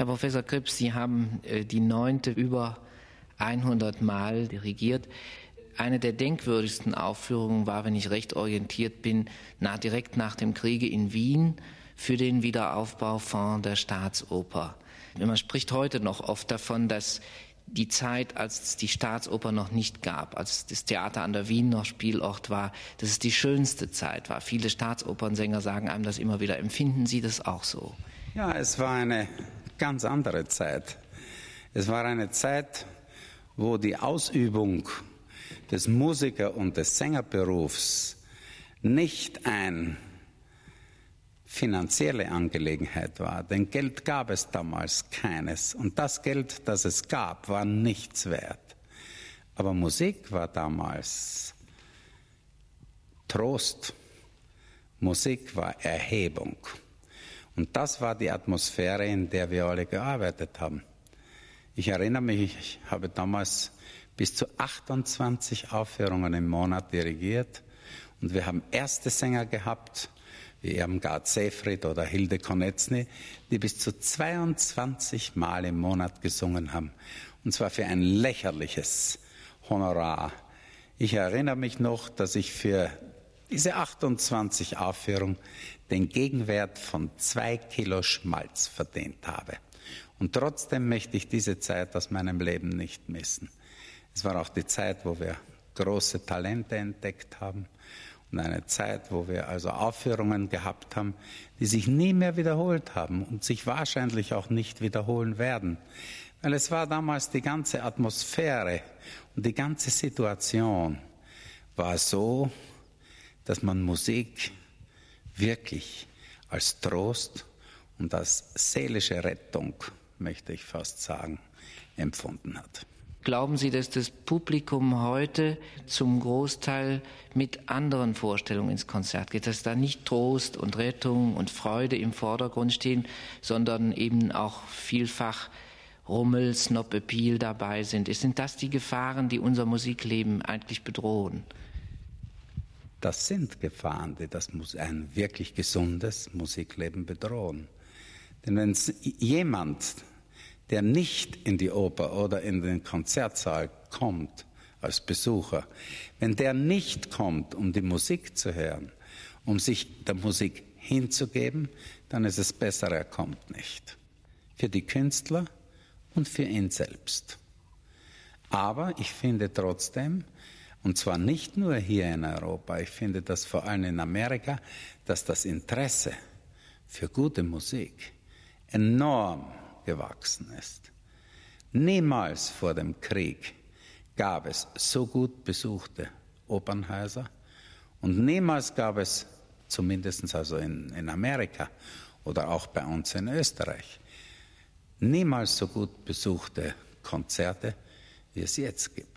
Herr Professor Krips, Sie haben äh, die neunte über 100 Mal dirigiert. Eine der denkwürdigsten Aufführungen war, wenn ich recht orientiert bin, nah, direkt nach dem Kriege in Wien für den Wiederaufbaufonds der Staatsoper. Man spricht heute noch oft davon, dass die Zeit, als es die Staatsoper noch nicht gab, als das Theater an der Wien noch Spielort war, dass es die schönste Zeit war. Viele Staatsopernsänger sagen einem das immer wieder. Empfinden Sie das auch so? Ja, es war eine ganz andere Zeit. Es war eine Zeit, wo die Ausübung des Musiker- und des Sängerberufs nicht ein finanzielle Angelegenheit war, denn Geld gab es damals keines und das Geld, das es gab, war nichts wert. Aber Musik war damals Trost, Musik war Erhebung. Und das war die Atmosphäre, in der wir alle gearbeitet haben. Ich erinnere mich, ich habe damals bis zu 28 Aufführungen im Monat dirigiert und wir haben erste Sänger gehabt, wie Irmgard Seyfried oder Hilde Konetzny, die bis zu 22 Mal im Monat gesungen haben. Und zwar für ein lächerliches Honorar. Ich erinnere mich noch, dass ich für diese 28 Aufführungen den Gegenwert von zwei Kilo Schmalz verdient habe. Und trotzdem möchte ich diese Zeit aus meinem Leben nicht missen. Es war auch die Zeit, wo wir große Talente entdeckt haben und eine Zeit, wo wir also Aufführungen gehabt haben, die sich nie mehr wiederholt haben und sich wahrscheinlich auch nicht wiederholen werden. Weil es war damals die ganze Atmosphäre und die ganze Situation war so, dass man Musik wirklich als Trost und als seelische Rettung, möchte ich fast sagen, empfunden hat. Glauben Sie, dass das Publikum heute zum Großteil mit anderen Vorstellungen ins Konzert geht, dass da nicht Trost und Rettung und Freude im Vordergrund stehen, sondern eben auch vielfach Rummel, Snob Appeal dabei sind? Sind das die Gefahren, die unser Musikleben eigentlich bedrohen? Das sind Gefahren, die das ein wirklich gesundes Musikleben bedrohen. Denn wenn jemand der nicht in die Oper oder in den Konzertsaal kommt als Besucher, wenn der nicht kommt, um die Musik zu hören, um sich der Musik hinzugeben, dann ist es besser, er kommt nicht. Für die Künstler und für ihn selbst. Aber ich finde trotzdem, und zwar nicht nur hier in Europa, ich finde das vor allem in Amerika, dass das Interesse für gute Musik enorm gewachsen ist. Niemals vor dem Krieg gab es so gut besuchte Opernhäuser und niemals gab es, zumindest also in, in Amerika oder auch bei uns in Österreich, niemals so gut besuchte Konzerte, wie es jetzt gibt.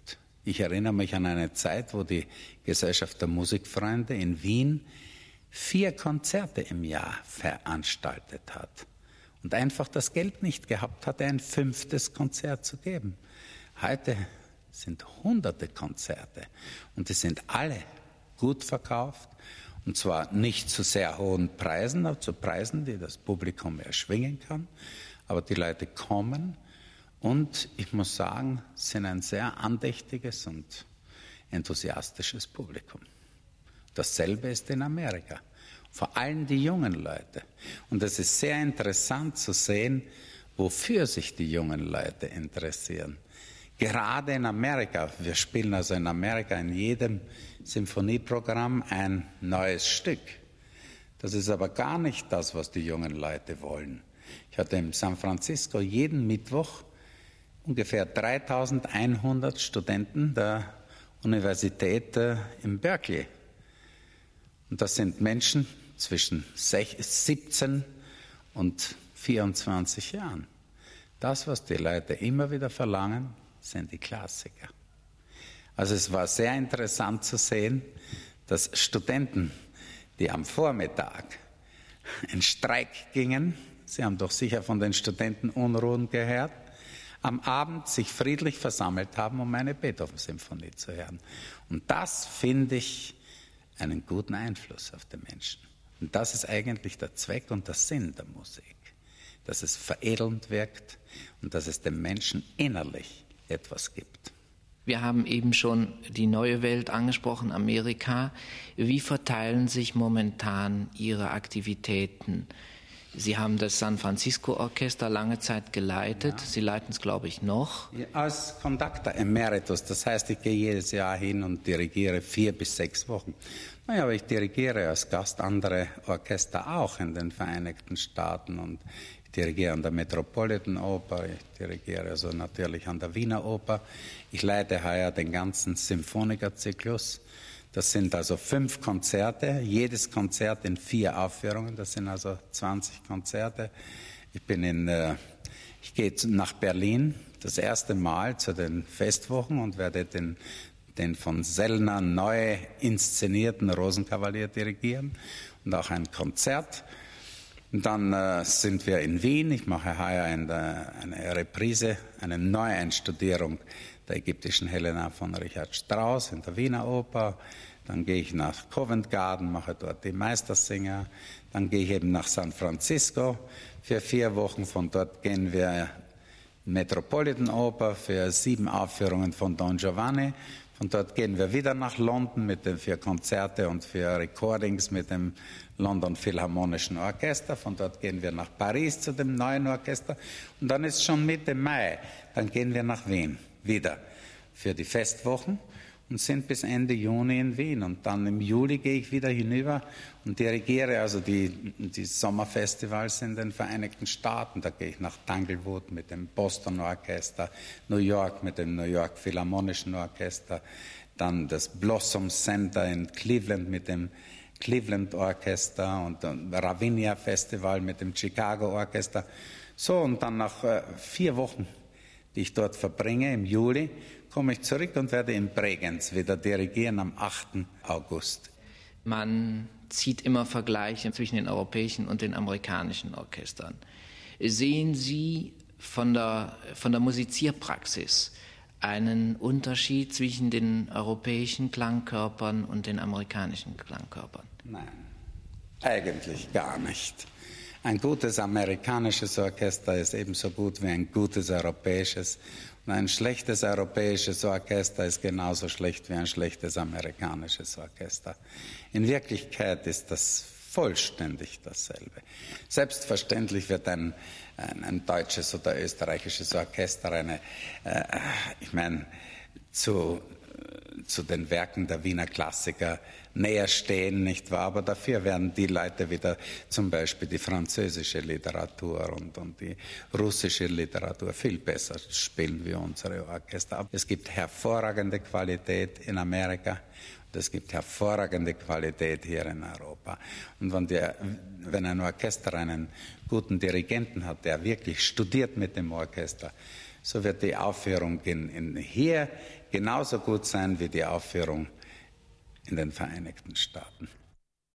Ich erinnere mich an eine Zeit, wo die Gesellschaft der Musikfreunde in Wien vier Konzerte im Jahr veranstaltet hat und einfach das Geld nicht gehabt hatte, ein fünftes Konzert zu geben. Heute sind hunderte Konzerte und die sind alle gut verkauft und zwar nicht zu sehr hohen Preisen, aber zu Preisen, die das Publikum erschwingen kann. Aber die Leute kommen und ich muss sagen, sind ein sehr andächtiges und enthusiastisches Publikum. Dasselbe ist in Amerika vor allem die jungen Leute. Und es ist sehr interessant zu sehen, wofür sich die jungen Leute interessieren. Gerade in Amerika, wir spielen also in Amerika in jedem Symphonieprogramm ein neues Stück. Das ist aber gar nicht das, was die jungen Leute wollen. Ich hatte in San Francisco jeden Mittwoch ungefähr 3100 Studenten der Universität äh, in Berkeley. Und das sind Menschen, zwischen 17 und 24 Jahren. Das, was die Leute immer wieder verlangen, sind die Klassiker. Also es war sehr interessant zu sehen, dass Studenten, die am Vormittag in Streik gingen, Sie haben doch sicher von den Studenten Unruhen gehört, am Abend sich friedlich versammelt haben, um eine Beethoven-Symphonie zu hören. Und das finde ich einen guten Einfluss auf die Menschen. Und das ist eigentlich der Zweck und der Sinn der Musik. dass es veredelnd wirkt und dass es dem Menschen innerlich etwas gibt. Wir haben eben schon die neue Welt angesprochen, Amerika. Wie verteilen sich momentan Ihre Aktivitäten? Sie haben das San Francisco Orchester lange Zeit geleitet. Ja. Sie leiten es, glaube ich, noch. Als Conductor Emeritus, das heißt, ich gehe jedes Jahr hin und dirigiere vier bis sechs Wochen. Naja, aber ich dirigiere als Gast andere Orchester auch in den Vereinigten Staaten und ich dirigiere an der Metropolitan Oper, ich dirigiere also natürlich an der Wiener Oper. Ich leite heuer den ganzen Symphonikerzyklus. Das sind also fünf Konzerte, jedes Konzert in vier Aufführungen, das sind also 20 Konzerte. Ich bin in, äh, ich gehe nach Berlin das erste Mal zu den Festwochen und werde den den von Sellner neu inszenierten Rosenkavalier dirigieren und auch ein Konzert. Und dann äh, sind wir in Wien. Ich mache heuer eine, eine Reprise, eine Neueinstudierung der ägyptischen Helena von Richard Strauss in der Wiener Oper. Dann gehe ich nach Covent Garden, mache dort die Meistersinger. Dann gehe ich eben nach San Francisco für vier Wochen. Von dort gehen wir Metropolitan Oper für sieben Aufführungen von Don Giovanni und dort gehen wir wieder nach London mit den, für Konzerte und für Recordings mit dem London Philharmonischen Orchester. Von dort gehen wir nach Paris zu dem neuen Orchester. Und dann ist schon Mitte Mai. Dann gehen wir nach Wien wieder für die Festwochen und sind bis Ende Juni in Wien. Und dann im Juli gehe ich wieder hinüber und dirigiere also die, die Sommerfestivals in den Vereinigten Staaten. Da gehe ich nach Tanglewood mit dem Boston Orchester, New York mit dem New York Philharmonischen Orchester, dann das Blossom Center in Cleveland mit dem Cleveland Orchester und das Ravinia Festival mit dem Chicago Orchester. So, und dann nach äh, vier Wochen, die ich dort verbringe im Juli, komme ich zurück und werde in Bregenz wieder dirigieren am 8. August. Man zieht immer Vergleiche zwischen den europäischen und den amerikanischen Orchestern. Sehen Sie von der, von der Musizierpraxis einen Unterschied zwischen den europäischen Klangkörpern und den amerikanischen Klangkörpern? Nein, eigentlich gar nicht. Ein gutes amerikanisches Orchester ist ebenso gut wie ein gutes europäisches und ein schlechtes europäisches Orchester ist genauso schlecht wie ein schlechtes amerikanisches Orchester. In Wirklichkeit ist das vollständig dasselbe. Selbstverständlich wird ein, ein, ein deutsches oder österreichisches Orchester eine, äh, ich meine, zu, zu den Werken der Wiener Klassiker näher stehen, nicht wahr? Aber dafür werden die Leute wieder zum Beispiel die französische Literatur und, und die russische Literatur viel besser spielen wie unsere Orchester. Es gibt hervorragende Qualität in Amerika. Und es gibt hervorragende Qualität hier in Europa. Und wenn, der, wenn ein Orchester einen guten Dirigenten hat, der wirklich studiert mit dem Orchester, so wird die Aufführung hier genauso gut sein wie die Aufführung in den Vereinigten Staaten.